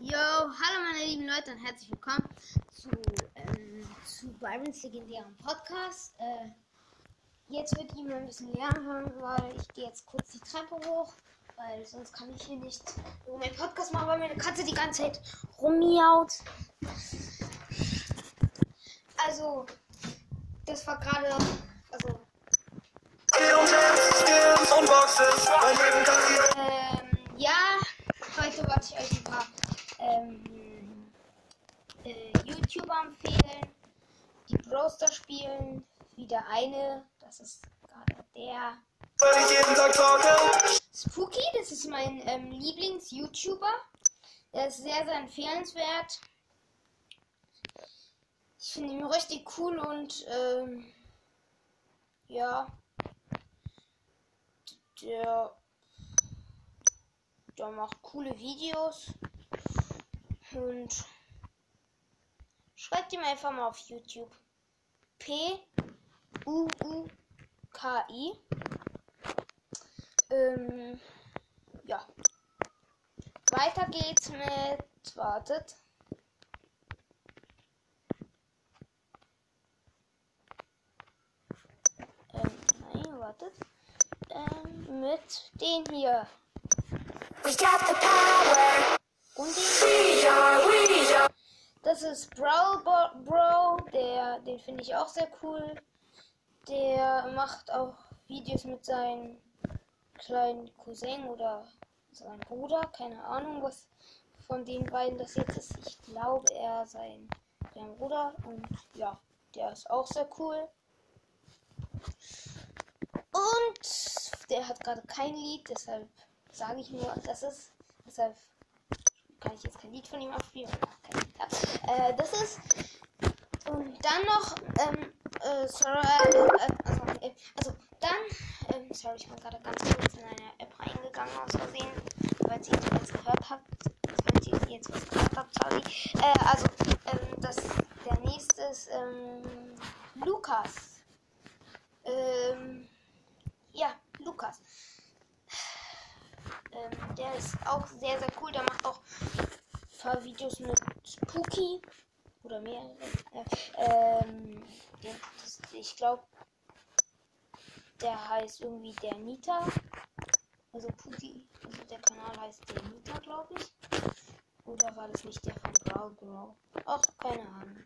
Yo, hallo meine lieben Leute und herzlich willkommen zu, ähm, zu Byrons legendären Podcast. Äh, jetzt wird ihr mal ein bisschen lernen hören, weil ich gehe jetzt kurz die Treppe hoch, weil sonst kann ich hier nicht nur meinen Podcast machen, weil meine Katze die ganze Zeit rummiaut. Also, das war gerade, also, ähm, ja, heute wollte ich euch ein paar ähm, äh, YouTuber empfehlen, die Broster spielen. Wieder eine, das ist gerade der. Spooky, das ist mein ähm, Lieblings-YouTuber. Der ist sehr, sehr empfehlenswert. Ich finde ihn richtig cool und ähm, ja, der, der macht coole Videos und schreibt ihm einfach mal auf YouTube. P U U K I. Ähm, ja. Weiter geht's mit. Wartet. Ähm, nein, wartet. Mit den hier. Und den. Das ist Brawl Bro, der, den finde ich auch sehr cool. Der macht auch Videos mit seinem kleinen Cousin oder seinem Bruder, keine Ahnung, was von den beiden das jetzt ist. Ich glaube, er sein kleiner Bruder und ja, der ist auch sehr cool. Der hat gerade kein Lied, deshalb sage ich nur, das ist, deshalb kann ich jetzt kein Lied von ihm abspielen. weil. Äh, das ist. Und dann noch, ähm, äh, sorry, äh, äh, also, also dann, ähm, sorry, ich bin gerade ganz kurz in eine App reingegangen aus Versehen, weil ihr jetzt gehört habt. Falls ihr jetzt was gehört habt, sorry. Äh, also, ähm, das, der nächste ist, ähm, Lukas. Ähm, Lukas. Ähm, der ist auch sehr, sehr cool. Der macht auch ein paar Videos mit Spooky. Oder mehrere. Äh, ähm, ich glaube, der heißt irgendwie der Nita. Also Pookie. Also der Kanal heißt der Nita, glaube ich. Oder war das nicht der von Brawl Grow? Ach, keine Ahnung.